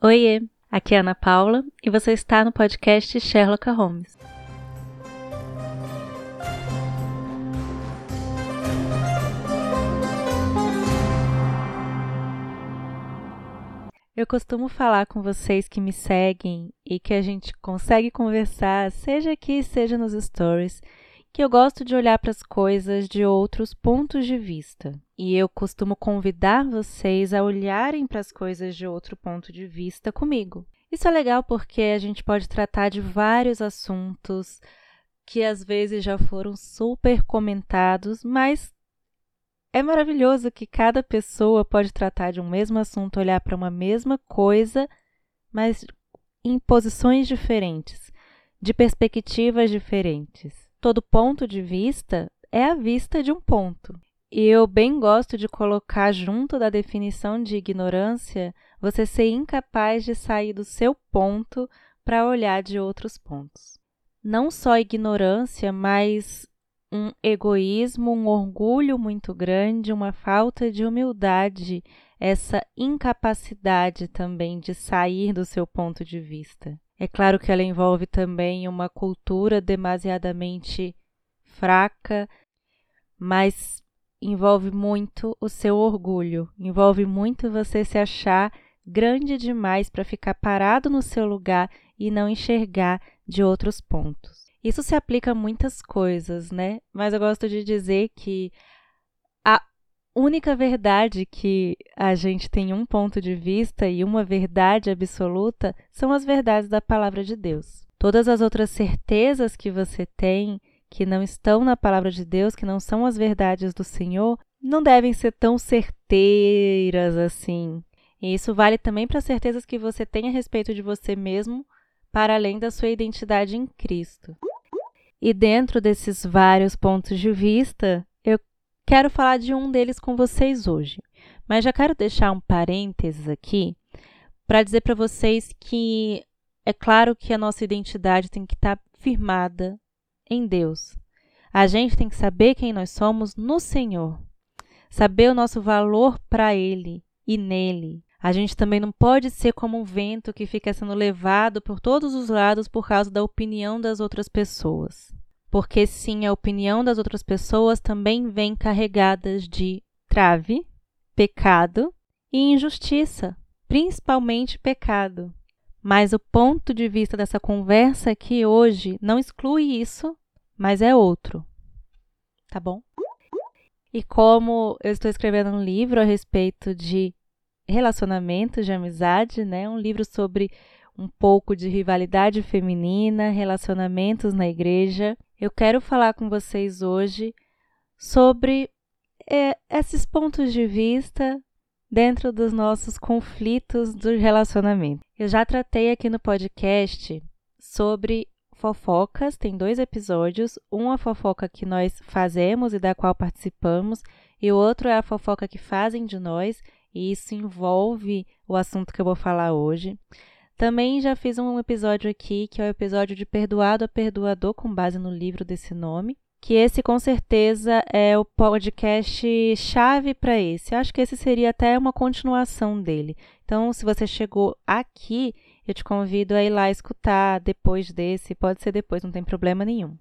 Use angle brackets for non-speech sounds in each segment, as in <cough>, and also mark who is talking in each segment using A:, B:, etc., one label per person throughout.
A: Oiê, aqui é Ana Paula e você está no podcast Sherlock Holmes. Eu costumo falar com vocês que me seguem e que a gente consegue conversar, seja aqui, seja nos stories, que eu gosto de olhar para as coisas de outros pontos de vista. E eu costumo convidar vocês a olharem para as coisas de outro ponto de vista comigo. Isso é legal porque a gente pode tratar de vários assuntos que às vezes já foram super comentados, mas é maravilhoso que cada pessoa pode tratar de um mesmo assunto, olhar para uma mesma coisa, mas em posições diferentes, de perspectivas diferentes todo ponto de vista é a vista de um ponto. E eu bem gosto de colocar junto da definição de ignorância você ser incapaz de sair do seu ponto para olhar de outros pontos. Não só ignorância, mas um egoísmo, um orgulho muito grande, uma falta de humildade, essa incapacidade também de sair do seu ponto de vista. É claro que ela envolve também uma cultura demasiadamente fraca, mas envolve muito o seu orgulho, envolve muito você se achar grande demais para ficar parado no seu lugar e não enxergar de outros pontos. Isso se aplica a muitas coisas, né? Mas eu gosto de dizer que única verdade que a gente tem um ponto de vista e uma verdade absoluta são as verdades da palavra de Deus. Todas as outras certezas que você tem, que não estão na palavra de Deus, que não são as verdades do Senhor, não devem ser tão certeiras assim. E isso vale também para as certezas que você tem a respeito de você mesmo, para além da sua identidade em Cristo. E dentro desses vários pontos de vista, Quero falar de um deles com vocês hoje, mas já quero deixar um parênteses aqui para dizer para vocês que é claro que a nossa identidade tem que estar tá firmada em Deus. A gente tem que saber quem nós somos no Senhor, saber o nosso valor para Ele e nele. A gente também não pode ser como um vento que fica sendo levado por todos os lados por causa da opinião das outras pessoas porque sim, a opinião das outras pessoas também vem carregadas de trave, pecado e injustiça, principalmente pecado. Mas o ponto de vista dessa conversa aqui hoje não exclui isso, mas é outro. Tá bom? E como eu estou escrevendo um livro a respeito de relacionamentos, de amizade, né? Um livro sobre um pouco de rivalidade feminina, relacionamentos na igreja. Eu quero falar com vocês hoje sobre é, esses pontos de vista dentro dos nossos conflitos do relacionamento. Eu já tratei aqui no podcast sobre fofocas, tem dois episódios, um a fofoca que nós fazemos e da qual participamos, e o outro é a fofoca que fazem de nós, e isso envolve o assunto que eu vou falar hoje. Também já fiz um episódio aqui, que é o episódio de Perdoado a Perdoador, com base no livro desse nome. Que esse com certeza é o podcast chave para esse. Acho que esse seria até uma continuação dele. Então, se você chegou aqui, eu te convido a ir lá escutar depois desse. Pode ser depois, não tem problema nenhum.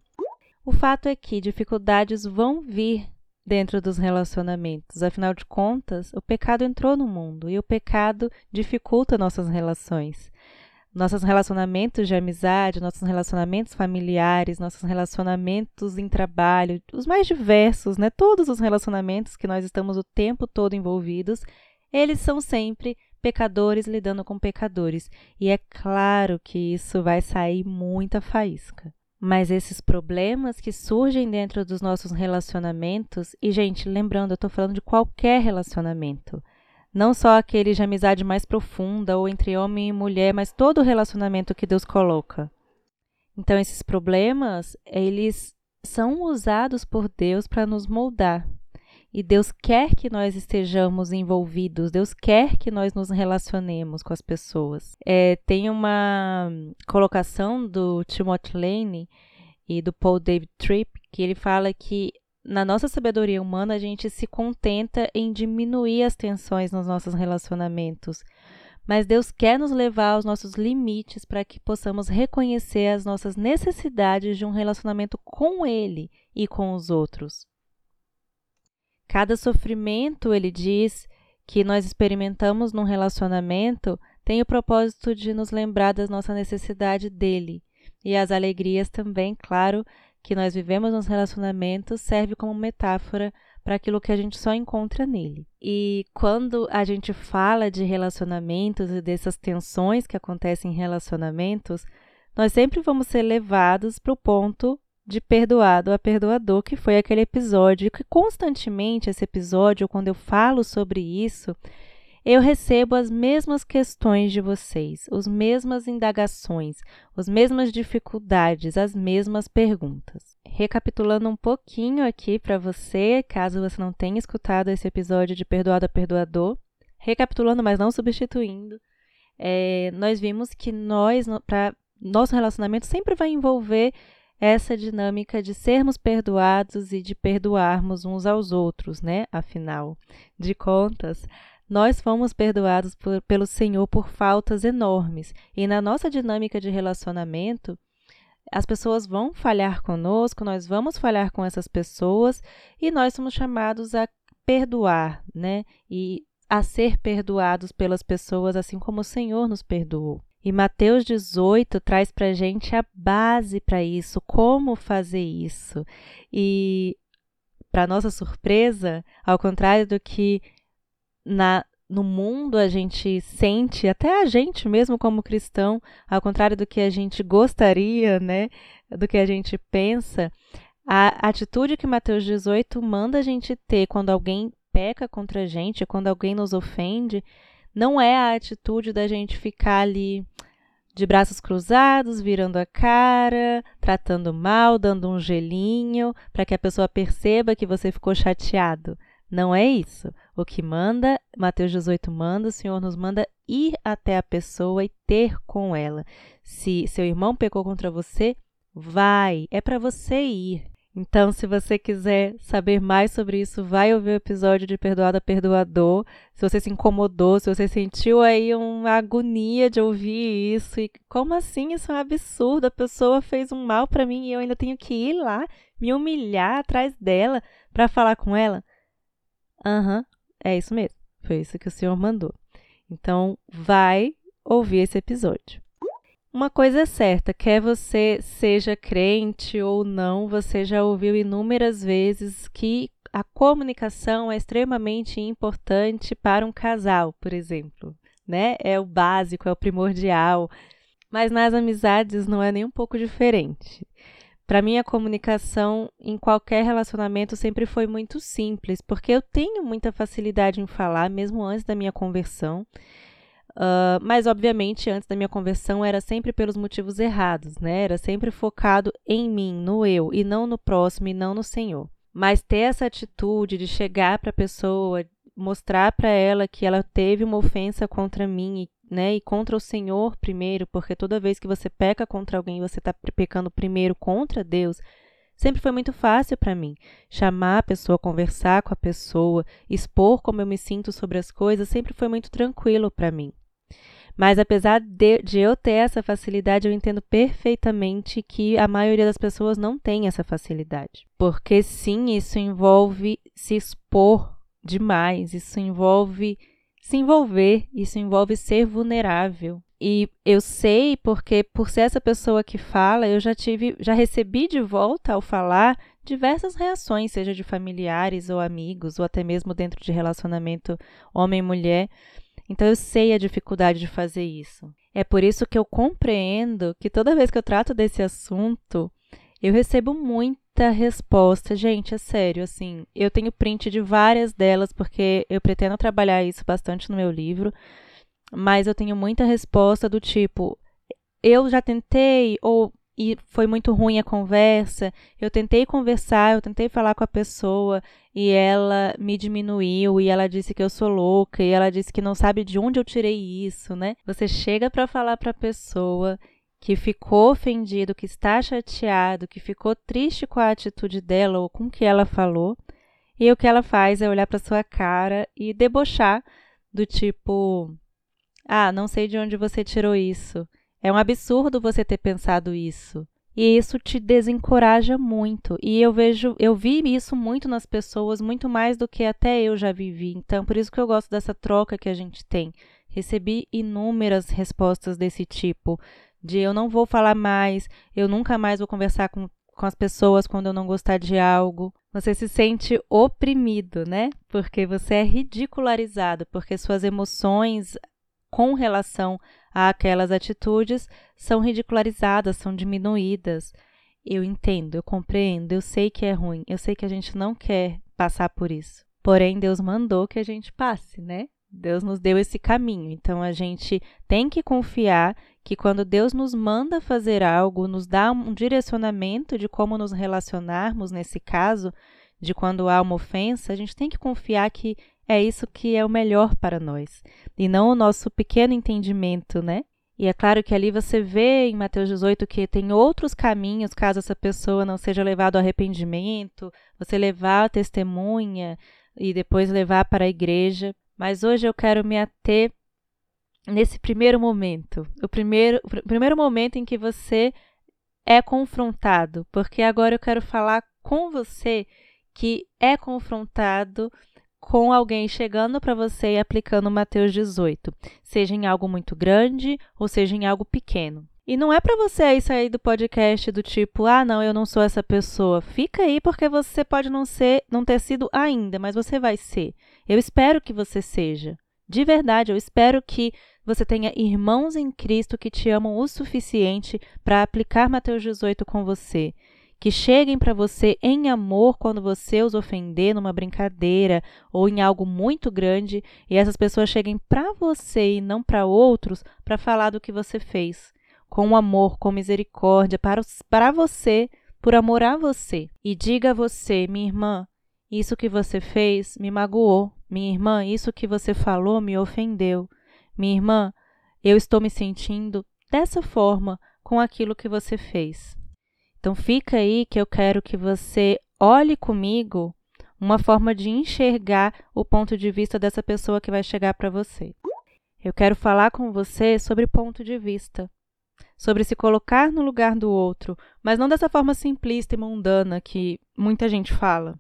A: O fato é que dificuldades vão vir dentro dos relacionamentos. Afinal de contas, o pecado entrou no mundo e o pecado dificulta nossas relações nossos relacionamentos de amizade, nossos relacionamentos familiares, nossos relacionamentos em trabalho, os mais diversos, né? Todos os relacionamentos que nós estamos o tempo todo envolvidos, eles são sempre pecadores lidando com pecadores. E é claro que isso vai sair muita faísca. Mas esses problemas que surgem dentro dos nossos relacionamentos, e gente, lembrando, eu estou falando de qualquer relacionamento não só aquele de amizade mais profunda ou entre homem e mulher, mas todo o relacionamento que Deus coloca. Então esses problemas, eles são usados por Deus para nos moldar. E Deus quer que nós estejamos envolvidos, Deus quer que nós nos relacionemos com as pessoas. É, tem uma colocação do Timothy Lane e do Paul David Tripp que ele fala que na nossa sabedoria humana, a gente se contenta em diminuir as tensões nos nossos relacionamentos. mas Deus quer nos levar aos nossos limites para que possamos reconhecer as nossas necessidades de um relacionamento com Ele e com os outros. Cada sofrimento, ele diz, que nós experimentamos num relacionamento tem o propósito de nos lembrar da nossa necessidade dele. E as alegrias também, claro, que nós vivemos nos relacionamentos serve como metáfora para aquilo que a gente só encontra nele. E quando a gente fala de relacionamentos e dessas tensões que acontecem em relacionamentos, nós sempre vamos ser levados para o ponto de perdoado a perdoador, que foi aquele episódio, que constantemente esse episódio, quando eu falo sobre isso, eu recebo as mesmas questões de vocês, as mesmas indagações, as mesmas dificuldades, as mesmas perguntas. Recapitulando um pouquinho aqui para você, caso você não tenha escutado esse episódio de Perdoado a Perdoador, recapitulando, mas não substituindo, é, nós vimos que nós, para nosso relacionamento, sempre vai envolver essa dinâmica de sermos perdoados e de perdoarmos uns aos outros, né? Afinal de contas, nós fomos perdoados por, pelo Senhor por faltas enormes. E na nossa dinâmica de relacionamento, as pessoas vão falhar conosco, nós vamos falhar com essas pessoas e nós somos chamados a perdoar, né? E a ser perdoados pelas pessoas, assim como o Senhor nos perdoou. E Mateus 18 traz para gente a base para isso, como fazer isso. E, para nossa surpresa, ao contrário do que na, no mundo a gente sente, até a gente mesmo como cristão, ao contrário do que a gente gostaria, né, do que a gente pensa, a atitude que Mateus 18 manda a gente ter quando alguém peca contra a gente, quando alguém nos ofende, não é a atitude da gente ficar ali de braços cruzados, virando a cara, tratando mal, dando um gelinho, para que a pessoa perceba que você ficou chateado. Não é isso. O que manda, Mateus 18 manda, o Senhor nos manda ir até a pessoa e ter com ela. Se seu irmão pecou contra você, vai, é para você ir. Então, se você quiser saber mais sobre isso, vai ouvir o episódio de Perdoada Perdoador. Se você se incomodou, se você sentiu aí uma agonia de ouvir isso, e como assim? Isso é um absurdo. A pessoa fez um mal para mim e eu ainda tenho que ir lá me humilhar atrás dela para falar com ela. Aham, uhum, é isso mesmo. Foi isso que o senhor mandou. Então, vai ouvir esse episódio. Uma coisa é certa, quer você seja crente ou não, você já ouviu inúmeras vezes que a comunicação é extremamente importante para um casal, por exemplo, né? É o básico, é o primordial. Mas nas amizades não é nem um pouco diferente. Para mim, a comunicação em qualquer relacionamento sempre foi muito simples, porque eu tenho muita facilidade em falar, mesmo antes da minha conversão. Uh, mas, obviamente, antes da minha conversão era sempre pelos motivos errados, né? Era sempre focado em mim, no eu, e não no próximo, e não no Senhor. Mas ter essa atitude de chegar para a pessoa, mostrar para ela que ela teve uma ofensa contra mim e né, e contra o Senhor primeiro, porque toda vez que você peca contra alguém, você está pecando primeiro contra Deus. Sempre foi muito fácil para mim chamar a pessoa, conversar com a pessoa, expor como eu me sinto sobre as coisas, sempre foi muito tranquilo para mim. Mas apesar de, de, eu ter essa facilidade, eu entendo perfeitamente que a maioria das pessoas não tem essa facilidade. Porque sim, isso envolve se expor demais, isso envolve se envolver, isso envolve ser vulnerável. E eu sei porque por ser essa pessoa que fala, eu já tive, já recebi de volta ao falar diversas reações, seja de familiares ou amigos, ou até mesmo dentro de relacionamento homem-mulher. Então eu sei a dificuldade de fazer isso. É por isso que eu compreendo que toda vez que eu trato desse assunto, eu recebo muita resposta. Gente, é sério, assim, eu tenho print de várias delas porque eu pretendo trabalhar isso bastante no meu livro, mas eu tenho muita resposta do tipo: eu já tentei ou e foi muito ruim a conversa. Eu tentei conversar, eu tentei falar com a pessoa e ela me diminuiu e ela disse que eu sou louca e ela disse que não sabe de onde eu tirei isso, né? Você chega para falar para a pessoa que ficou ofendido, que está chateado, que ficou triste com a atitude dela ou com o que ela falou, e o que ela faz é olhar para sua cara e debochar do tipo: Ah, não sei de onde você tirou isso. É um absurdo você ter pensado isso. E isso te desencoraja muito. E eu vejo, eu vi isso muito nas pessoas, muito mais do que até eu já vivi. Então, por isso que eu gosto dessa troca que a gente tem. Recebi inúmeras respostas desse tipo, de eu não vou falar mais, eu nunca mais vou conversar com, com as pessoas quando eu não gostar de algo. Você se sente oprimido, né? Porque você é ridicularizado, porque suas emoções com relação àquelas atitudes são ridicularizadas, são diminuídas. Eu entendo, eu compreendo, eu sei que é ruim, eu sei que a gente não quer passar por isso. Porém, Deus mandou que a gente passe, né? Deus nos deu esse caminho. Então a gente tem que confiar que quando Deus nos manda fazer algo, nos dá um direcionamento de como nos relacionarmos nesse caso, de quando há uma ofensa, a gente tem que confiar que é isso que é o melhor para nós, e não o nosso pequeno entendimento, né? E é claro que ali você vê em Mateus 18 que tem outros caminhos caso essa pessoa não seja levada ao arrependimento, você levar a testemunha e depois levar para a igreja. Mas hoje eu quero me ater nesse primeiro momento, o primeiro, o primeiro momento em que você é confrontado, porque agora eu quero falar com você que é confrontado com alguém chegando para você e aplicando Mateus 18, seja em algo muito grande ou seja em algo pequeno. E não é para você aí sair do podcast do tipo, ah, não, eu não sou essa pessoa. Fica aí porque você pode não ser, não ter sido ainda, mas você vai ser. Eu espero que você seja. De verdade, eu espero que você tenha irmãos em Cristo que te amam o suficiente para aplicar Mateus 18 com você que cheguem para você em amor quando você os ofender numa brincadeira ou em algo muito grande e essas pessoas cheguem para você e não para outros para falar do que você fez, com amor, com misericórdia para, para você, por amor a você. E diga a você, minha irmã, isso que você fez me magoou. Minha irmã, isso que você falou me ofendeu. Minha irmã, eu estou me sentindo dessa forma com aquilo que você fez. Então fica aí que eu quero que você olhe comigo uma forma de enxergar o ponto de vista dessa pessoa que vai chegar para você. Eu quero falar com você sobre ponto de vista, sobre se colocar no lugar do outro, mas não dessa forma simplista e mundana que muita gente fala.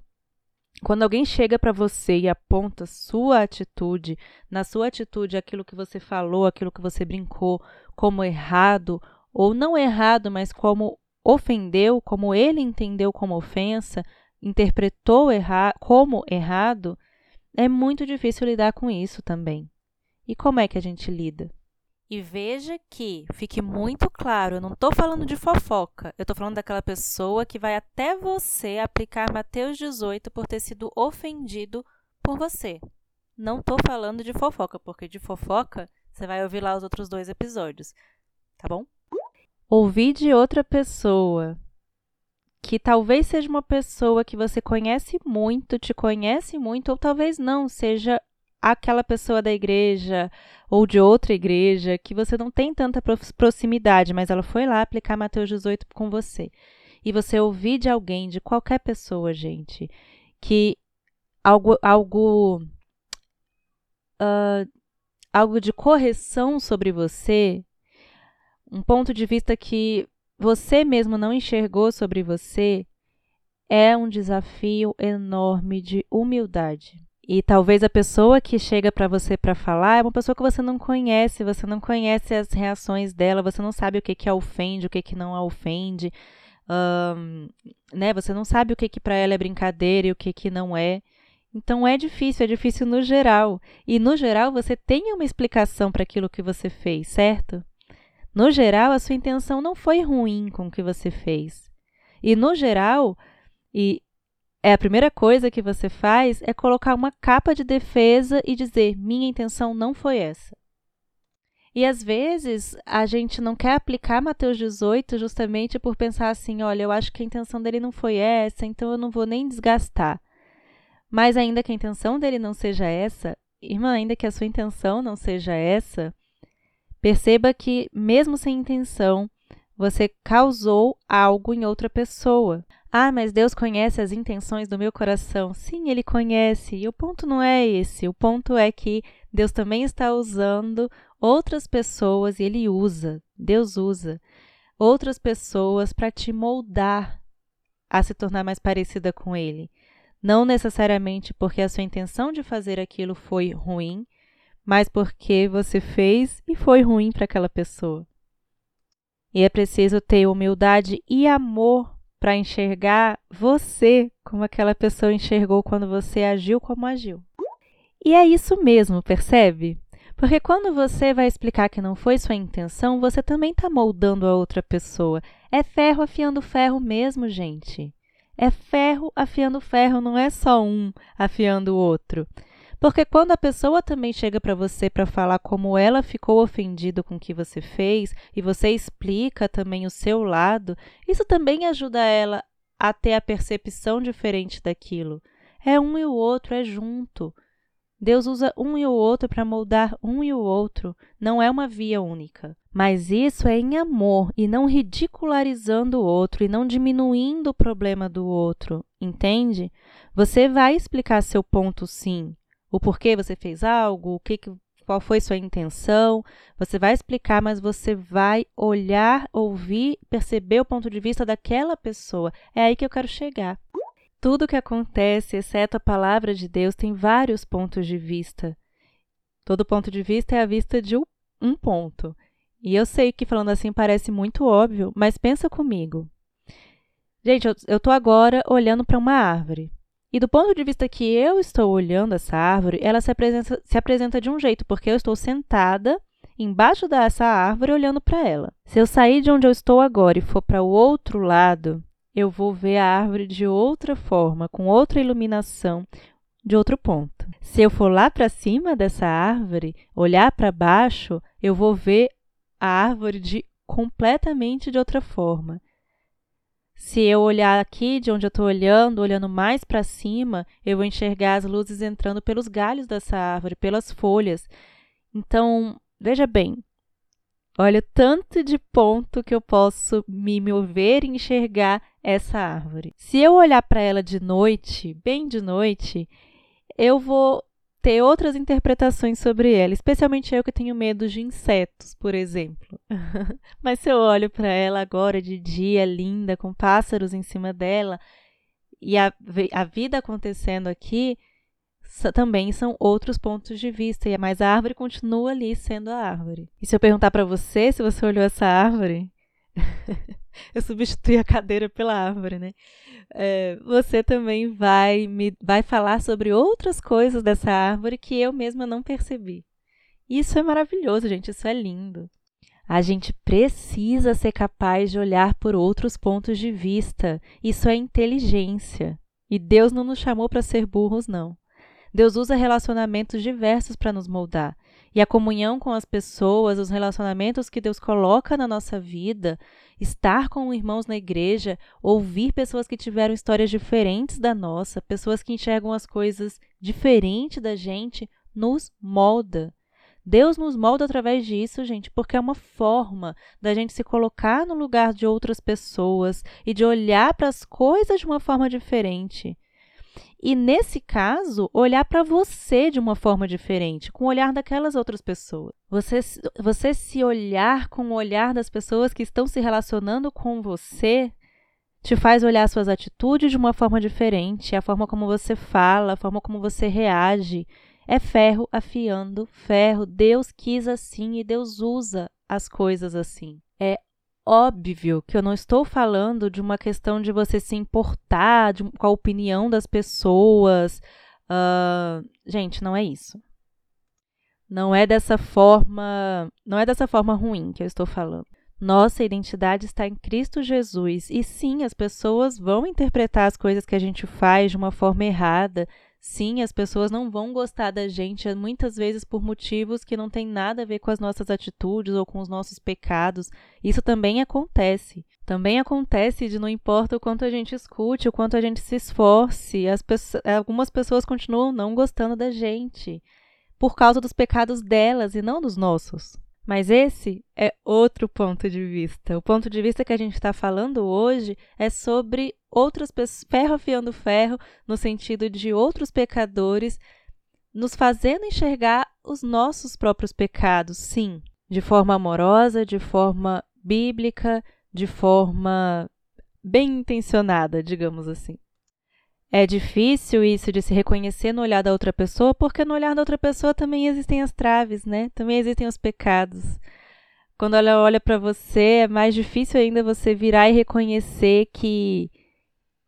A: Quando alguém chega para você e aponta sua atitude, na sua atitude aquilo que você falou, aquilo que você brincou como errado, ou não errado, mas como ofendeu, como ele entendeu como ofensa, interpretou erra como errado, é muito difícil lidar com isso também. E como é que a gente lida? E veja que, fique muito claro, eu não estou falando de fofoca, eu estou falando daquela pessoa que vai até você aplicar Mateus 18 por ter sido ofendido por você. Não estou falando de fofoca, porque de fofoca você vai ouvir lá os outros dois episódios, tá bom? ouvir de outra pessoa, que talvez seja uma pessoa que você conhece muito, te conhece muito, ou talvez não, seja aquela pessoa da igreja ou de outra igreja que você não tem tanta proximidade, mas ela foi lá aplicar Mateus 18 com você. E você ouvir de alguém, de qualquer pessoa, gente, que algo, algo, uh, algo de correção sobre você, um ponto de vista que você mesmo não enxergou sobre você, é um desafio enorme de humildade. E talvez a pessoa que chega para você para falar é uma pessoa que você não conhece, você não conhece as reações dela, você não sabe o que, que a ofende, o que, que não a ofende, um, né? Você não sabe o que, que para ela é brincadeira e o que, que não é. Então é difícil, é difícil no geral. E no geral você tem uma explicação para aquilo que você fez, certo? No geral, a sua intenção não foi ruim com o que você fez. E no geral, e é a primeira coisa que você faz é colocar uma capa de defesa e dizer: minha intenção não foi essa. E às vezes a gente não quer aplicar Mateus 18 justamente por pensar assim: olha, eu acho que a intenção dele não foi essa, então eu não vou nem desgastar. Mas ainda que a intenção dele não seja essa, irmã, ainda que a sua intenção não seja essa, Perceba que, mesmo sem intenção, você causou algo em outra pessoa. Ah, mas Deus conhece as intenções do meu coração. Sim, Ele conhece. E o ponto não é esse. O ponto é que Deus também está usando outras pessoas, e Ele usa, Deus usa, outras pessoas para te moldar a se tornar mais parecida com Ele. Não necessariamente porque a sua intenção de fazer aquilo foi ruim, mas porque você fez e foi ruim para aquela pessoa. E é preciso ter humildade e amor para enxergar você como aquela pessoa enxergou quando você agiu como agiu. E é isso mesmo, percebe? Porque quando você vai explicar que não foi sua intenção, você também está moldando a outra pessoa. É ferro afiando ferro mesmo, gente. É ferro afiando ferro, não é só um afiando o outro. Porque quando a pessoa também chega para você para falar como ela ficou ofendida com o que você fez e você explica também o seu lado, isso também ajuda ela a ter a percepção diferente daquilo. É um e o outro, é junto. Deus usa um e o outro para moldar um e o outro, não é uma via única. Mas isso é em amor e não ridicularizando o outro e não diminuindo o problema do outro, entende? Você vai explicar seu ponto sim, o porquê você fez algo, o que, qual foi sua intenção, você vai explicar, mas você vai olhar, ouvir, perceber o ponto de vista daquela pessoa. É aí que eu quero chegar. Tudo que acontece, exceto a palavra de Deus, tem vários pontos de vista. Todo ponto de vista é a vista de um ponto. E eu sei que falando assim parece muito óbvio, mas pensa comigo. Gente, eu estou agora olhando para uma árvore. E do ponto de vista que eu estou olhando essa árvore, ela se apresenta, se apresenta de um jeito, porque eu estou sentada embaixo dessa árvore olhando para ela. Se eu sair de onde eu estou agora e for para o outro lado, eu vou ver a árvore de outra forma, com outra iluminação, de outro ponto. Se eu for lá para cima dessa árvore, olhar para baixo, eu vou ver a árvore de completamente de outra forma. Se eu olhar aqui de onde eu estou olhando, olhando mais para cima, eu vou enxergar as luzes entrando pelos galhos dessa árvore, pelas folhas. Então, veja bem, olha o tanto de ponto que eu posso me mover e enxergar essa árvore. Se eu olhar para ela de noite, bem de noite, eu vou ter outras interpretações sobre ela, especialmente eu que tenho medo de insetos, por exemplo. <laughs> Mas se eu olho para ela agora de dia, linda, com pássaros em cima dela, e a, a vida acontecendo aqui, também são outros pontos de vista, mas a árvore continua ali sendo a árvore. E se eu perguntar para você se você olhou essa árvore, <laughs> eu substituí a cadeira pela árvore, né? É, você também vai me vai falar sobre outras coisas dessa árvore que eu mesma não percebi. Isso é maravilhoso, gente. Isso é lindo. A gente precisa ser capaz de olhar por outros pontos de vista. Isso é inteligência. E Deus não nos chamou para ser burros, não. Deus usa relacionamentos diversos para nos moldar. E a comunhão com as pessoas, os relacionamentos que Deus coloca na nossa vida, estar com irmãos na igreja, ouvir pessoas que tiveram histórias diferentes da nossa, pessoas que enxergam as coisas diferente da gente, nos molda. Deus nos molda através disso, gente, porque é uma forma da gente se colocar no lugar de outras pessoas e de olhar para as coisas de uma forma diferente. E nesse caso, olhar para você de uma forma diferente, com o olhar daquelas outras pessoas. Você, você se olhar com o olhar das pessoas que estão se relacionando com você te faz olhar suas atitudes de uma forma diferente, a forma como você fala, a forma como você reage. É ferro afiando ferro. Deus quis assim e Deus usa as coisas assim. É óbvio que eu não estou falando de uma questão de você se importar de, com a opinião das pessoas. Uh, gente, não é isso. Não é dessa forma, não é dessa forma ruim que eu estou falando. Nossa identidade está em Cristo Jesus. E sim, as pessoas vão interpretar as coisas que a gente faz de uma forma errada, Sim, as pessoas não vão gostar da gente muitas vezes por motivos que não têm nada a ver com as nossas atitudes ou com os nossos pecados. Isso também acontece. Também acontece de não importa o quanto a gente escute, o quanto a gente se esforce, as pessoas, algumas pessoas continuam não gostando da gente por causa dos pecados delas e não dos nossos. Mas esse é outro ponto de vista. O ponto de vista que a gente está falando hoje é sobre outras pessoas, ferro afiando ferro, no sentido de outros pecadores, nos fazendo enxergar os nossos próprios pecados, sim, de forma amorosa, de forma bíblica, de forma bem intencionada, digamos assim. É difícil isso de se reconhecer no olhar da outra pessoa, porque no olhar da outra pessoa também existem as traves, né? Também existem os pecados. Quando ela olha para você, é mais difícil ainda você virar e reconhecer que,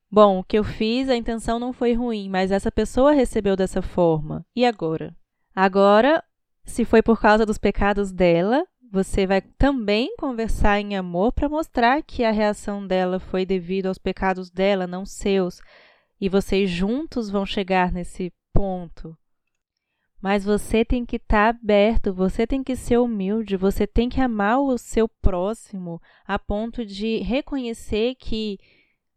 A: bom, o que eu fiz, a intenção não foi ruim, mas essa pessoa recebeu dessa forma. E agora? Agora, se foi por causa dos pecados dela, você vai também conversar em amor para mostrar que a reação dela foi devido aos pecados dela, não seus e vocês juntos vão chegar nesse ponto. Mas você tem que estar tá aberto, você tem que ser humilde, você tem que amar o seu próximo a ponto de reconhecer que,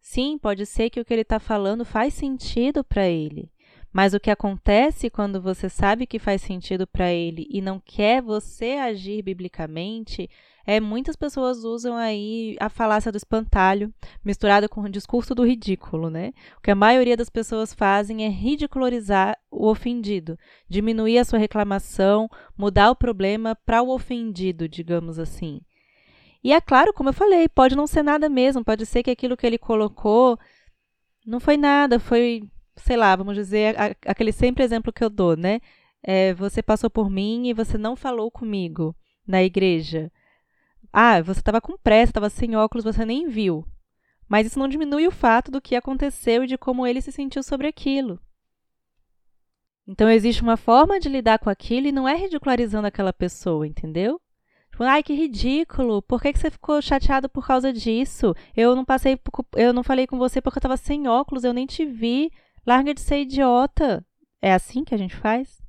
A: sim, pode ser que o que ele está falando faz sentido para ele. Mas o que acontece quando você sabe que faz sentido para ele e não quer você agir biblicamente é muitas pessoas usam aí a falácia do espantalho misturada com o discurso do ridículo, né? O que a maioria das pessoas fazem é ridicularizar o ofendido, diminuir a sua reclamação, mudar o problema para o ofendido, digamos assim. E é claro, como eu falei, pode não ser nada mesmo, pode ser que aquilo que ele colocou não foi nada, foi, sei lá, vamos dizer, aquele sempre exemplo que eu dou, né? É, você passou por mim e você não falou comigo na igreja. Ah, você estava com pressa, estava sem óculos, você nem viu. Mas isso não diminui o fato do que aconteceu e de como ele se sentiu sobre aquilo. Então existe uma forma de lidar com aquilo e não é ridicularizando aquela pessoa, entendeu? Tipo, ai, que ridículo! Por que, que você ficou chateado por causa disso? Eu não passei, eu não falei com você porque eu estava sem óculos, eu nem te vi. Larga de ser idiota. É assim que a gente faz?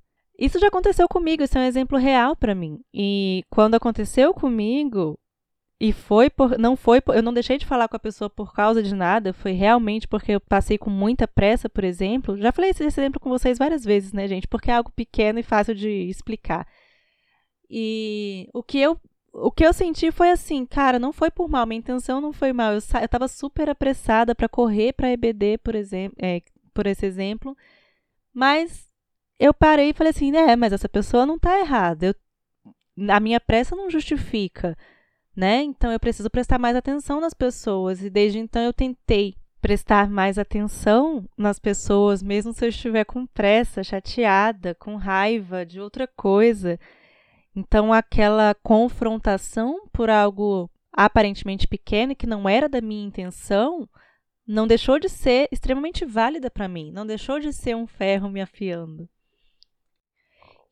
A: Isso já aconteceu comigo, isso é um exemplo real para mim. E quando aconteceu comigo, e foi por. Não foi por, Eu não deixei de falar com a pessoa por causa de nada, foi realmente porque eu passei com muita pressa, por exemplo. Já falei esse exemplo com vocês várias vezes, né, gente? Porque é algo pequeno e fácil de explicar. E o que eu. O que eu senti foi assim, cara, não foi por mal, minha intenção não foi mal. Eu, eu tava super apressada para correr para EBD, por exemplo, é, por esse exemplo, mas eu parei e falei assim, é, mas essa pessoa não está errada. Eu, a minha pressa não justifica, né? Então eu preciso prestar mais atenção nas pessoas e desde então eu tentei prestar mais atenção nas pessoas, mesmo se eu estiver com pressa, chateada, com raiva de outra coisa. Então aquela confrontação por algo aparentemente pequeno que não era da minha intenção, não deixou de ser extremamente válida para mim, não deixou de ser um ferro me afiando.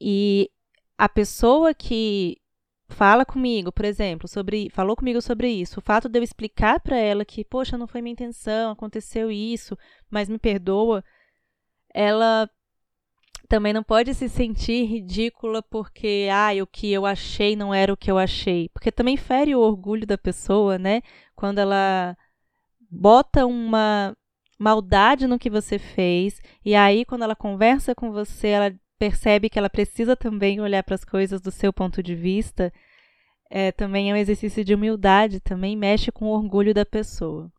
A: E a pessoa que fala comigo, por exemplo, sobre falou comigo sobre isso, o fato de eu explicar para ela que, poxa, não foi minha intenção, aconteceu isso, mas me perdoa, ela também não pode se sentir ridícula porque, ah, o que eu achei não era o que eu achei, porque também fere o orgulho da pessoa, né? Quando ela bota uma maldade no que você fez e aí quando ela conversa com você, ela percebe que ela precisa também olhar para as coisas do seu ponto de vista, é, também é um exercício de humildade, também mexe com o orgulho da pessoa.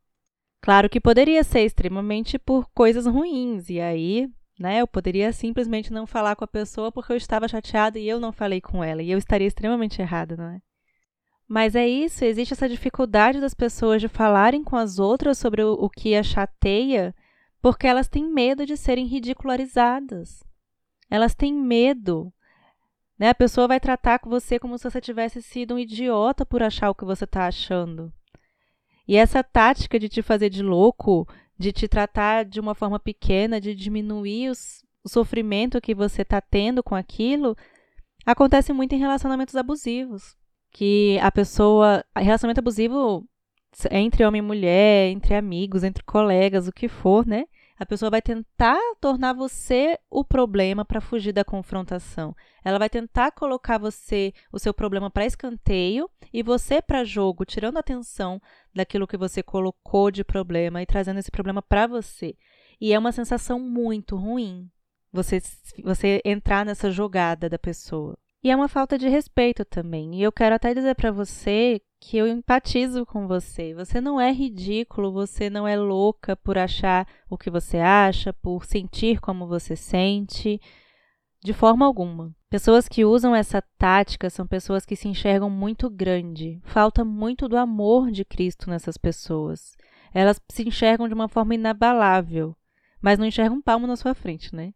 A: Claro que poderia ser extremamente por coisas ruins, e aí, né, eu poderia simplesmente não falar com a pessoa porque eu estava chateada e eu não falei com ela, e eu estaria extremamente errada, não é? Mas é isso, existe essa dificuldade das pessoas de falarem com as outras sobre o, o que a chateia, porque elas têm medo de serem ridicularizadas elas têm medo. Né? A pessoa vai tratar com você como se você tivesse sido um idiota por achar o que você está achando. E essa tática de te fazer de louco, de te tratar de uma forma pequena, de diminuir os, o sofrimento que você está tendo com aquilo, acontece muito em relacionamentos abusivos. Que a pessoa. Relacionamento abusivo entre homem e mulher, entre amigos, entre colegas, o que for, né? A pessoa vai tentar tornar você o problema para fugir da confrontação. Ela vai tentar colocar você, o seu problema para escanteio e você para jogo, tirando a atenção daquilo que você colocou de problema e trazendo esse problema para você. E é uma sensação muito ruim você, você entrar nessa jogada da pessoa. E é uma falta de respeito também. E eu quero até dizer para você que eu empatizo com você. Você não é ridículo, você não é louca por achar o que você acha, por sentir como você sente. De forma alguma. Pessoas que usam essa tática são pessoas que se enxergam muito grande. Falta muito do amor de Cristo nessas pessoas. Elas se enxergam de uma forma inabalável, mas não enxergam um palmo na sua frente, né?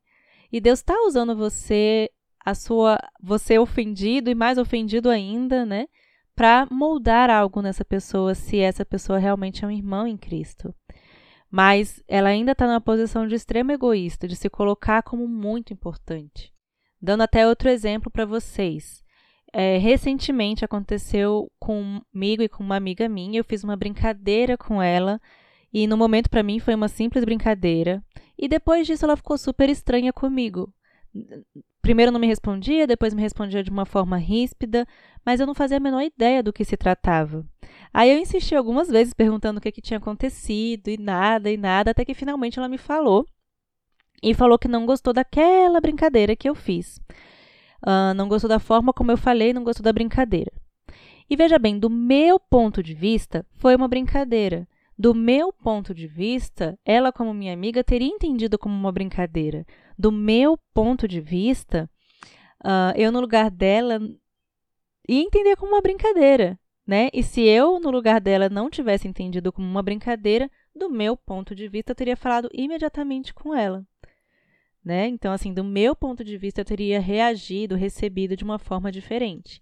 A: E Deus está usando você, a sua, você ofendido e mais ofendido ainda, né? Para moldar algo nessa pessoa, se essa pessoa realmente é um irmão em Cristo. Mas ela ainda está numa posição de extremo egoísta, de se colocar como muito importante. Dando até outro exemplo para vocês. É, recentemente aconteceu comigo e com uma amiga minha. Eu fiz uma brincadeira com ela e no momento para mim foi uma simples brincadeira. E depois disso ela ficou super estranha comigo. Primeiro não me respondia, depois me respondia de uma forma ríspida, mas eu não fazia a menor ideia do que se tratava. Aí eu insisti algumas vezes perguntando o que, que tinha acontecido e nada e nada, até que finalmente ela me falou e falou que não gostou daquela brincadeira que eu fiz. Uh, não gostou da forma como eu falei, não gostou da brincadeira. E veja bem, do meu ponto de vista, foi uma brincadeira. Do meu ponto de vista, ela, como minha amiga, teria entendido como uma brincadeira. Do meu ponto de vista, uh, eu, no lugar dela, ia entender como uma brincadeira. Né? E se eu, no lugar dela, não tivesse entendido como uma brincadeira, do meu ponto de vista, eu teria falado imediatamente com ela né? Então, assim, do meu ponto de vista, eu teria reagido, recebido de uma forma diferente.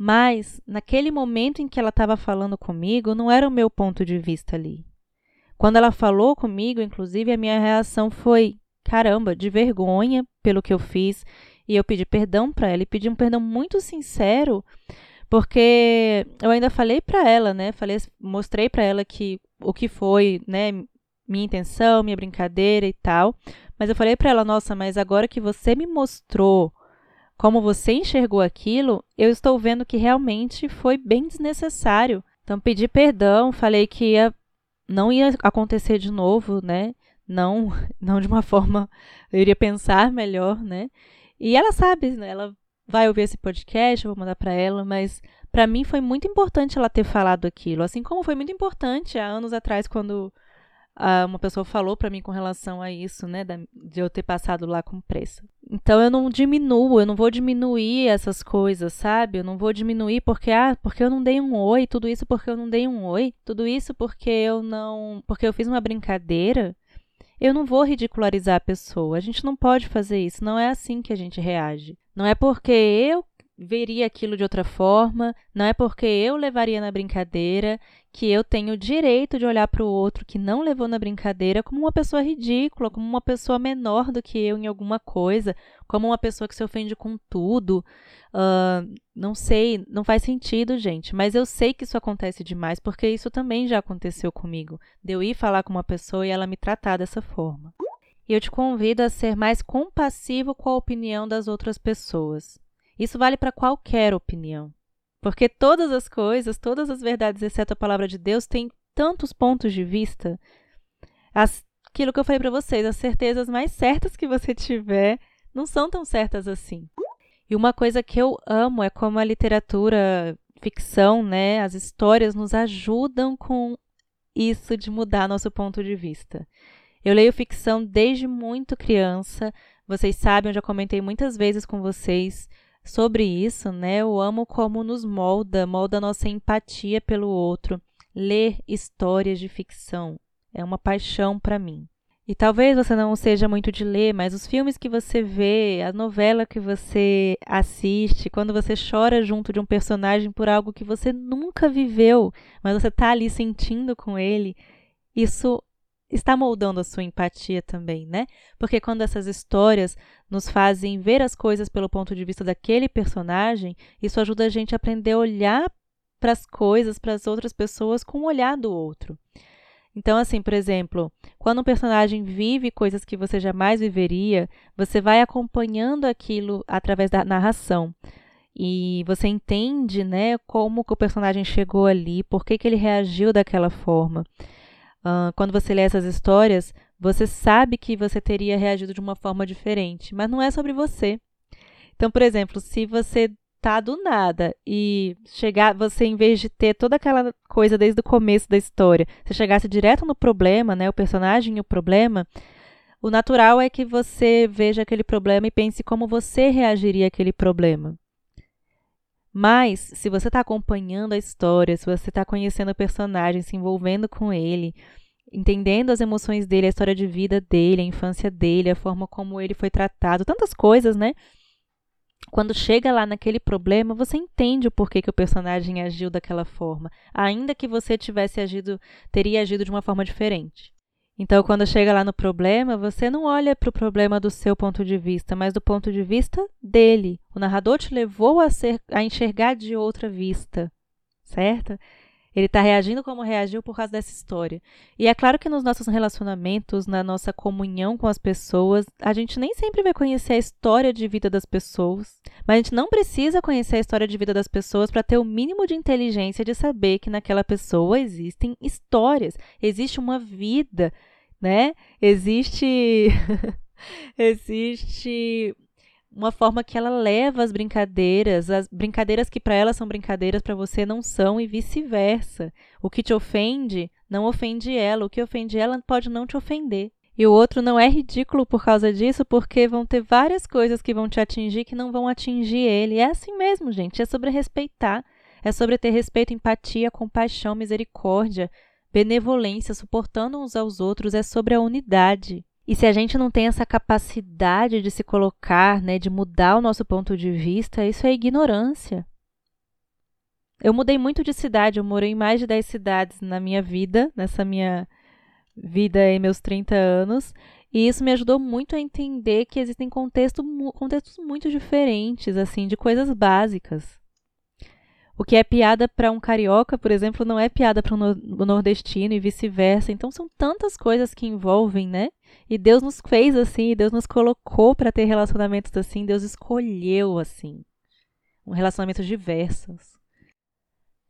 A: Mas, naquele momento em que ela estava falando comigo, não era o meu ponto de vista ali. Quando ela falou comigo, inclusive, a minha reação foi: caramba, de vergonha pelo que eu fiz. E eu pedi perdão para ela e pedi um perdão muito sincero, porque eu ainda falei para ela, né? Falei, mostrei para ela que o que foi, né, minha intenção, minha brincadeira e tal. Mas eu falei para ela, nossa, mas agora que você me mostrou como você enxergou aquilo, eu estou vendo que realmente foi bem desnecessário. Então pedi perdão, falei que ia, não ia acontecer de novo, né? Não, <laughs> não de uma forma eu iria pensar melhor, né? E ela sabe, né? Ela vai ouvir esse podcast, eu vou mandar para ela, mas para mim foi muito importante ela ter falado aquilo, assim como foi muito importante há anos atrás quando uh, uma pessoa falou para mim com relação a isso, né, de eu ter passado lá com pressa. Então eu não diminuo, eu não vou diminuir essas coisas, sabe? Eu não vou diminuir porque ah, porque eu não dei um oi, tudo isso porque eu não dei um oi, tudo isso porque eu não, porque eu fiz uma brincadeira. Eu não vou ridicularizar a pessoa. A gente não pode fazer isso. Não é assim que a gente reage. Não é porque eu veria aquilo de outra forma, não é porque eu levaria na brincadeira que eu tenho o direito de olhar para o outro que não levou na brincadeira como uma pessoa ridícula, como uma pessoa menor do que eu em alguma coisa, como uma pessoa que se ofende com tudo. Uh, não sei, não faz sentido, gente, mas eu sei que isso acontece demais porque isso também já aconteceu comigo. De eu ir falar com uma pessoa e ela me tratar dessa forma. E eu te convido a ser mais compassivo com a opinião das outras pessoas. Isso vale para qualquer opinião. Porque todas as coisas, todas as verdades, exceto a palavra de Deus, têm tantos pontos de vista. As, aquilo que eu falei para vocês, as certezas mais certas que você tiver não são tão certas assim. E uma coisa que eu amo é como a literatura, ficção, né, as histórias nos ajudam com isso de mudar nosso ponto de vista. Eu leio ficção desde muito criança. Vocês sabem, eu já comentei muitas vezes com vocês sobre isso, né? Eu amo como nos molda, molda nossa empatia pelo outro. Ler histórias de ficção é uma paixão para mim. E talvez você não seja muito de ler, mas os filmes que você vê, a novela que você assiste, quando você chora junto de um personagem por algo que você nunca viveu, mas você está ali sentindo com ele, isso está moldando a sua empatia também, né? Porque quando essas histórias nos fazem ver as coisas pelo ponto de vista daquele personagem, isso ajuda a gente a aprender a olhar para as coisas, para as outras pessoas com o olhar do outro. Então, assim, por exemplo, quando um personagem vive coisas que você jamais viveria, você vai acompanhando aquilo através da narração. E você entende, né, como que o personagem chegou ali, por que, que ele reagiu daquela forma. Uh, quando você lê essas histórias, você sabe que você teria reagido de uma forma diferente, mas não é sobre você. Então, por exemplo, se você tá do nada e chegar, você em vez de ter toda aquela coisa desde o começo da história, você chegasse direto no problema, né, o personagem e o problema, o natural é que você veja aquele problema e pense como você reagiria àquele problema. Mas, se você está acompanhando a história, se você está conhecendo o personagem, se envolvendo com ele, entendendo as emoções dele, a história de vida dele, a infância dele, a forma como ele foi tratado, tantas coisas, né? Quando chega lá naquele problema, você entende o porquê que o personagem agiu daquela forma, ainda que você tivesse agido, teria agido de uma forma diferente. Então, quando chega lá no problema, você não olha para o problema do seu ponto de vista, mas do ponto de vista dele. O narrador te levou a, ser, a enxergar de outra vista, certo? Ele está reagindo como reagiu por causa dessa história. E é claro que nos nossos relacionamentos, na nossa comunhão com as pessoas, a gente nem sempre vai conhecer a história de vida das pessoas, mas a gente não precisa conhecer a história de vida das pessoas para ter o mínimo de inteligência de saber que naquela pessoa existem histórias, existe uma vida, né? Existe <laughs> existe uma forma que ela leva as brincadeiras, as brincadeiras que para ela são brincadeiras para você não são e vice-versa. O que te ofende não ofende ela, o que ofende ela pode não te ofender. E o outro não é ridículo por causa disso, porque vão ter várias coisas que vão te atingir que não vão atingir ele. É assim mesmo, gente. É sobre respeitar. É sobre ter respeito, empatia, compaixão, misericórdia, benevolência, suportando uns aos outros. É sobre a unidade. E se a gente não tem essa capacidade de se colocar, né, de mudar o nosso ponto de vista, isso é ignorância. Eu mudei muito de cidade, eu morei em mais de 10 cidades na minha vida, nessa minha vida em meus 30 anos, e isso me ajudou muito a entender que existem contexto, contextos muito diferentes, assim, de coisas básicas. O que é piada para um carioca, por exemplo, não é piada para um nordestino e vice-versa. Então são tantas coisas que envolvem, né? E Deus nos fez assim, Deus nos colocou para ter relacionamentos assim, Deus escolheu assim. Um relacionamentos diversos.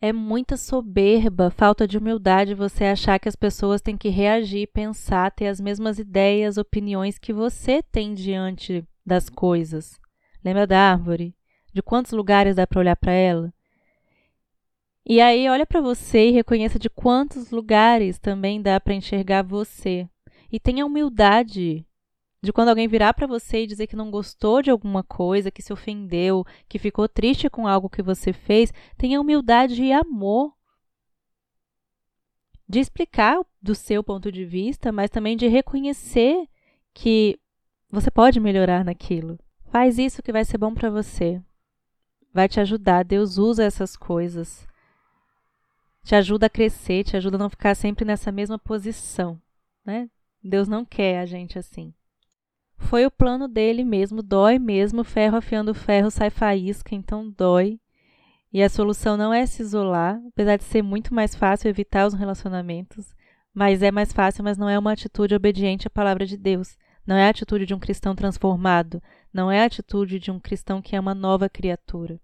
A: É muita soberba, falta de humildade você achar que as pessoas têm que reagir, pensar, ter as mesmas ideias, opiniões que você tem diante das coisas. Lembra da árvore? De quantos lugares dá para olhar para ela? E aí olha para você e reconheça de quantos lugares também dá para enxergar você. E tenha humildade de quando alguém virar para você e dizer que não gostou de alguma coisa, que se ofendeu, que ficou triste com algo que você fez, tenha humildade e amor de explicar do seu ponto de vista, mas também de reconhecer que você pode melhorar naquilo. Faz isso que vai ser bom para você. Vai te ajudar. Deus usa essas coisas te ajuda a crescer, te ajuda a não ficar sempre nessa mesma posição, né? Deus não quer a gente assim. Foi o plano dele mesmo, dói mesmo, ferro afiando ferro sai faísca, então dói. E a solução não é se isolar, apesar de ser muito mais fácil evitar os relacionamentos, mas é mais fácil, mas não é uma atitude obediente à palavra de Deus. Não é a atitude de um cristão transformado, não é a atitude de um cristão que é uma nova criatura.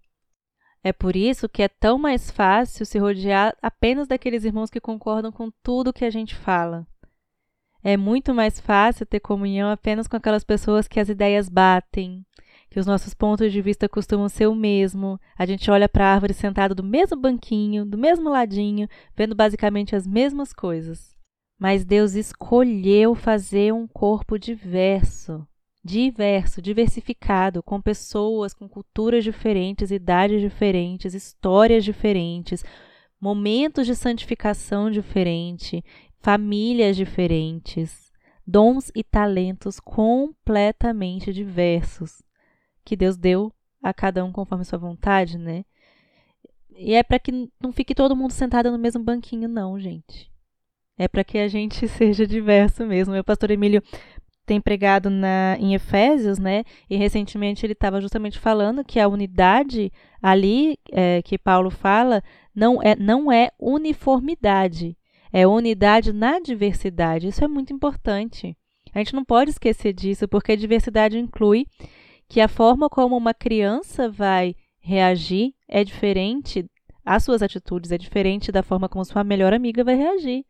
A: É por isso que é tão mais fácil se rodear apenas daqueles irmãos que concordam com tudo que a gente fala. É muito mais fácil ter comunhão apenas com aquelas pessoas que as ideias batem, que os nossos pontos de vista costumam ser o mesmo. A gente olha para a árvore sentada do mesmo banquinho, do mesmo ladinho, vendo basicamente as mesmas coisas. Mas Deus escolheu fazer um corpo diverso diverso, diversificado, com pessoas com culturas diferentes, idades diferentes, histórias diferentes, momentos de santificação diferente, famílias diferentes, dons e talentos completamente diversos que Deus deu a cada um conforme sua vontade, né? E é para que não fique todo mundo sentado no mesmo banquinho, não, gente. É para que a gente <laughs> seja diverso mesmo. Meu pastor Emílio tem pregado na, em Efésios, né? E recentemente ele estava justamente falando que a unidade ali é, que Paulo fala não é, não é uniformidade, é unidade na diversidade. Isso é muito importante. A gente não pode esquecer disso, porque a diversidade inclui que a forma como uma criança vai reagir é diferente, as suas atitudes é diferente da forma como sua melhor amiga vai reagir,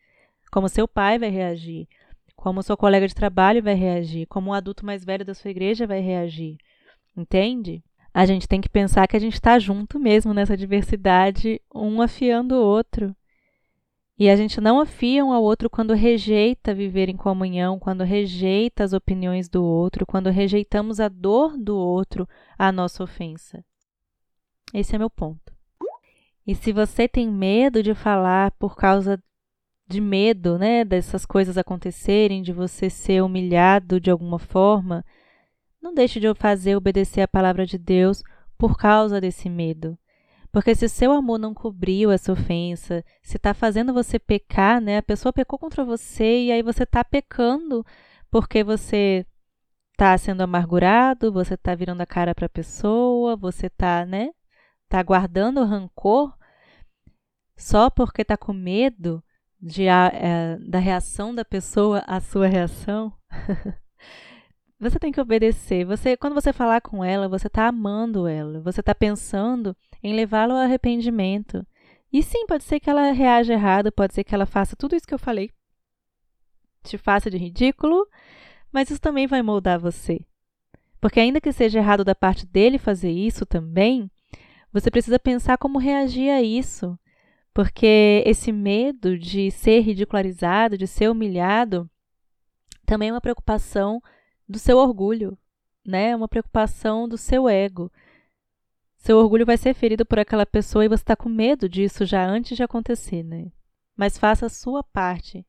A: como seu pai vai reagir, como seu colega de trabalho vai reagir, como um adulto mais velho da sua igreja vai reagir. Entende? A gente tem que pensar que a gente está junto mesmo nessa diversidade, um afiando o outro. E a gente não afia um ao outro quando rejeita viver em comunhão, quando rejeita as opiniões do outro, quando rejeitamos a dor do outro à nossa ofensa. Esse é meu ponto. E se você tem medo de falar por causa de medo, né, dessas coisas acontecerem, de você ser humilhado de alguma forma, não deixe de fazer obedecer a palavra de Deus por causa desse medo. Porque se o seu amor não cobriu essa ofensa, se está fazendo você pecar, né? A pessoa pecou contra você e aí você está pecando porque você está sendo amargurado, você está virando a cara para a pessoa, você está, né? Tá guardando rancor só porque está com medo de, é, da reação da pessoa à sua reação. <laughs> Você tem que obedecer. Você, quando você falar com ela, você está amando ela. Você está pensando em levá-la ao arrependimento. E sim, pode ser que ela reaja errado, pode ser que ela faça tudo isso que eu falei, te faça de ridículo, mas isso também vai moldar você. Porque ainda que seja errado da parte dele fazer isso também, você precisa pensar como reagir a isso. Porque esse medo de ser ridicularizado, de ser humilhado, também é uma preocupação do seu orgulho, né? Uma preocupação do seu ego. Seu orgulho vai ser ferido por aquela pessoa e você está com medo disso já antes de acontecer, né? Mas faça a sua parte.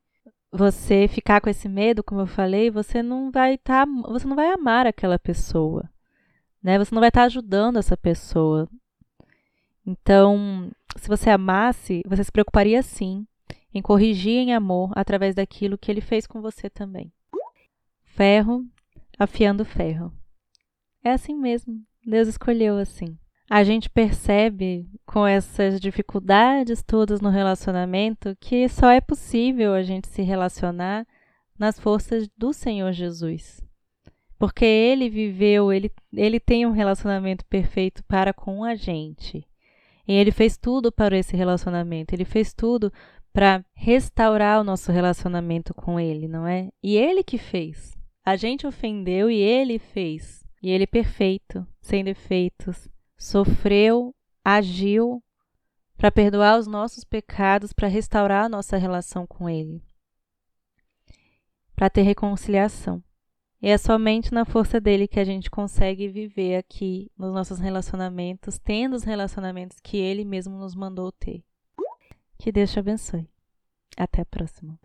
A: Você ficar com esse medo, como eu falei, você não vai estar, tá, você não vai amar aquela pessoa, né? Você não vai estar tá ajudando essa pessoa. Então, se você amasse, você se preocuparia sim em corrigir em amor através daquilo que ele fez com você também. Ferro afiando ferro. É assim mesmo. Deus escolheu assim. A gente percebe com essas dificuldades todas no relacionamento que só é possível a gente se relacionar nas forças do Senhor Jesus. Porque ele viveu, ele, ele tem um relacionamento perfeito para com a gente. E ele fez tudo para esse relacionamento, ele fez tudo para restaurar o nosso relacionamento com ele, não é? E ele que fez. A gente ofendeu e ele fez. E ele perfeito, sem defeitos, sofreu, agiu para perdoar os nossos pecados, para restaurar a nossa relação com ele, para ter reconciliação. E é somente na força dele que a gente consegue viver aqui nos nossos relacionamentos, tendo os relacionamentos que ele mesmo nos mandou ter. Que Deus te abençoe. Até a próxima.